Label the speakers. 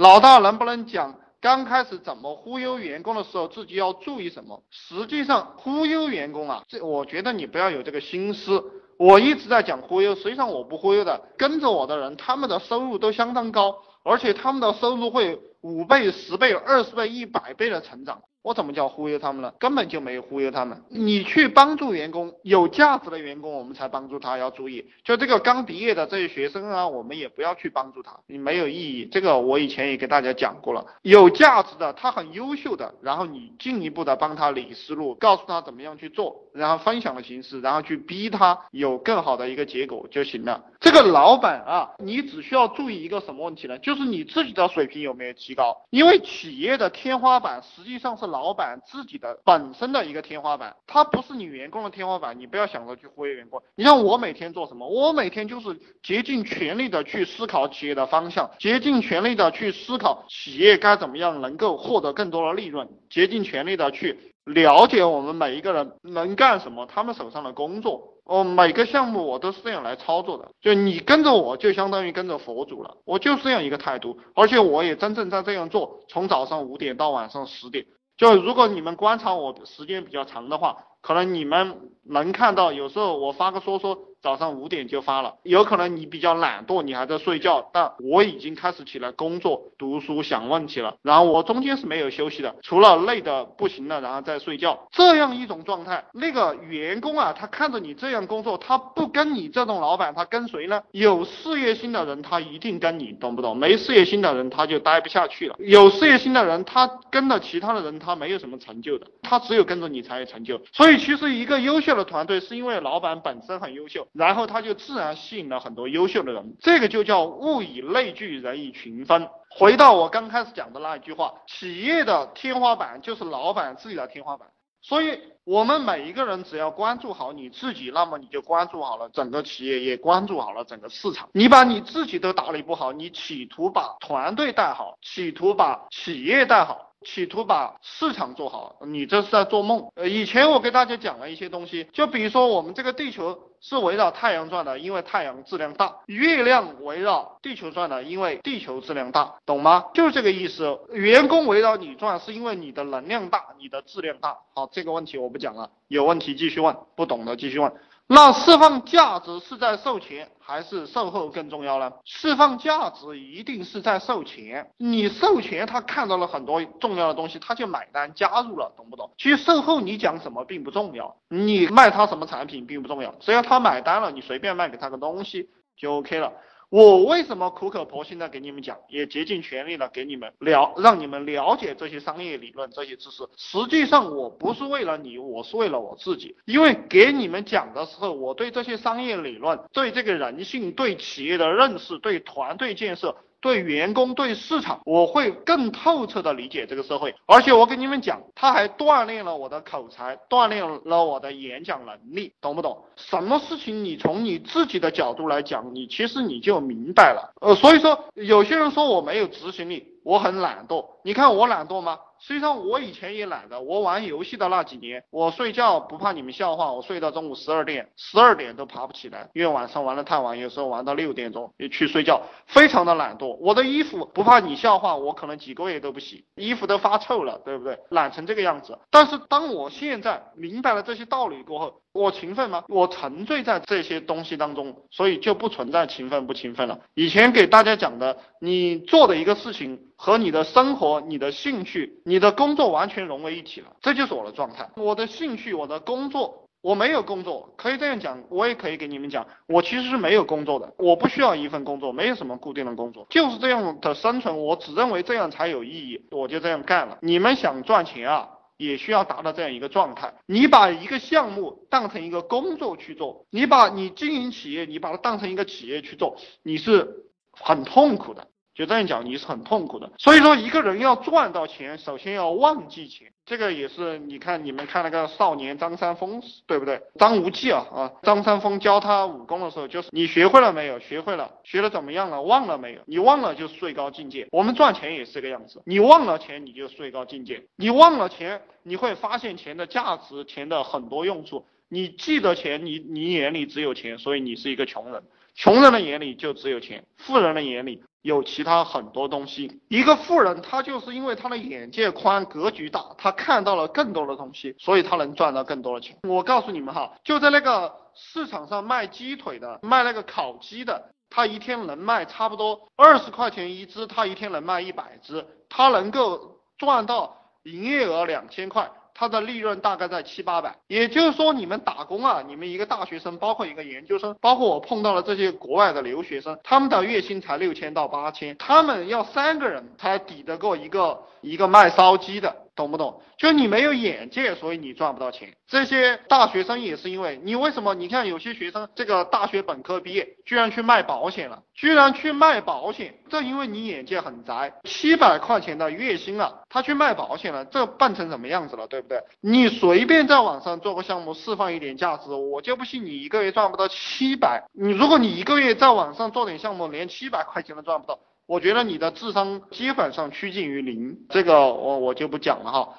Speaker 1: 老大能不能讲刚开始怎么忽悠员工的时候自己要注意什么？实际上忽悠员工啊，这我觉得你不要有这个心思。我一直在讲忽悠，实际上我不忽悠的，跟着我的人他们的收入都相当高，而且他们的收入会五倍、十倍、二十倍、一百倍的成长。我怎么叫忽悠他们呢？根本就没有忽悠他们。你去帮助员工，有价值的员工，我们才帮助他。要注意，就这个刚毕业的这些学生啊，我们也不要去帮助他，你没有意义。这个我以前也给大家讲过了。有价值的，他很优秀的，然后你进一步的帮他理思路，告诉他怎么样去做，然后分享的形式，然后去逼他有更好的一个结果就行了。这个老板啊，你只需要注意一个什么问题呢？就是你自己的水平有没有提高？因为企业的天花板实际上是。老板自己的本身的一个天花板，他不是你员工的天花板，你不要想着去忽悠员工。你像我每天做什么？我每天就是竭尽全力的去思考企业的方向，竭尽全力的去思考企业该怎么样能够获得更多的利润，竭尽全力的去了解我们每一个人能干什么，他们手上的工作。哦，每个项目我都是这样来操作的，就你跟着我就相当于跟着佛祖了，我就是这样一个态度，而且我也真正在这样做，从早上五点到晚上十点。就如果你们观察我时间比较长的话，可能你们能看到，有时候我发个说说。早上五点就发了，有可能你比较懒惰，你还在睡觉，但我已经开始起来工作、读书、想问题了。然后我中间是没有休息的，除了累的不行了，然后再睡觉，这样一种状态。那个员工啊，他看着你这样工作，他不跟你这种老板，他跟谁呢？有事业心的人，他一定跟你，懂不懂？没事业心的人，他就待不下去了。有事业心的人，他跟了其他的人，他没有什么成就的，他只有跟着你才有成就。所以其实一个优秀的团队，是因为老板本身很优秀。然后他就自然吸引了很多优秀的人，这个就叫物以类聚，人以群分。回到我刚开始讲的那一句话，企业的天花板就是老板自己的天花板。所以，我们每一个人只要关注好你自己，那么你就关注好了整个企业，也关注好了整个市场。你把你自己都打理不好，你企图把团队带好，企图把企业带好。企图把市场做好，你这是在做梦。呃，以前我给大家讲了一些东西，就比如说我们这个地球是围绕太阳转的，因为太阳质量大；月亮围绕地球转的，因为地球质量大，懂吗？就是这个意思。员工围绕你转，是因为你的能量大，你的质量大。好，这个问题我不讲了，有问题继续问，不懂的继续问。那释放价值是在售前还是售后更重要呢？释放价值一定是在售前，你售前他看到了很多重要的东西，他就买单加入了，懂不懂？其实售后你讲什么并不重要，你卖他什么产品并不重要，只要他买单了，你随便卖给他个东西就 OK 了。我为什么苦口婆心的给你们讲，也竭尽全力的给你们了，让你们了解这些商业理论、这些知识。实际上我不是为了你，我是为了我自己。因为给你们讲的时候，我对这些商业理论、对这个人性、对企业的认识、对团队建设。对员工、对市场，我会更透彻的理解这个社会，而且我跟你们讲，他还锻炼了我的口才，锻炼了我的演讲能力，懂不懂？什么事情你从你自己的角度来讲，你其实你就明白了。呃，所以说有些人说我没有执行力，我很懒惰，你看我懒惰吗？实际上我以前也懒的，我玩游戏的那几年，我睡觉不怕你们笑话，我睡到中午十二点，十二点都爬不起来，因为晚上玩的太晚，有时候玩到六点钟也去睡觉，非常的懒惰。我的衣服不怕你笑话，我可能几个月都不洗，衣服都发臭了，对不对？懒成这个样子。但是当我现在明白了这些道理过后，我勤奋吗？我沉醉在这些东西当中，所以就不存在勤奋不勤奋了。以前给大家讲的，你做的一个事情和你的生活、你的兴趣、你的工作完全融为一体了，这就是我的状态。我的兴趣、我的工作，我没有工作，可以这样讲，我也可以给你们讲，我其实是没有工作的，我不需要一份工作，没有什么固定的工作，就是这样的生存，我只认为这样才有意义，我就这样干了。你们想赚钱啊？也需要达到这样一个状态。你把一个项目当成一个工作去做，你把你经营企业，你把它当成一个企业去做，你是很痛苦的。就这样讲，你是很痛苦的。所以说，一个人要赚到钱，首先要忘记钱。这个也是，你看你们看那个少年张三丰，对不对？张无忌啊啊，张三丰教他武功的时候，就是你学会了没有？学会了，学的怎么样了？忘了没有？你忘了就是最高境界。我们赚钱也是这个样子，你忘了钱，你就最高境界。你忘了钱，你会发现钱的价值，钱的很多用处。你记得钱，你你眼里只有钱，所以你是一个穷人。穷人的眼里就只有钱，富人的眼里有其他很多东西。一个富人，他就是因为他的眼界宽、格局大，他看到了更多的东西，所以他能赚到更多的钱。我告诉你们哈，就在那个市场上卖鸡腿的、卖那个烤鸡的，他一天能卖差不多二十块钱一只，他一天能卖一百只，他能够赚到营业额两千块。他的利润大概在七八百，也就是说你们打工啊，你们一个大学生，包括一个研究生，包括我碰到了这些国外的留学生，他们的月薪才六千到八千，他们要三个人才抵得过一个一个卖烧鸡的。懂不懂？就你没有眼界，所以你赚不到钱。这些大学生也是因为你为什么？你看有些学生这个大学本科毕业，居然去卖保险了，居然去卖保险，这因为你眼界很窄。七百块钱的月薪啊，他去卖保险了，这办成什么样子了，对不对？你随便在网上做个项目，释放一点价值，我就不信你一个月赚不到七百。你如果你一个月在网上做点项目，连七百块钱都赚不到。我觉得你的智商基本上趋近于零，这个我我就不讲了哈。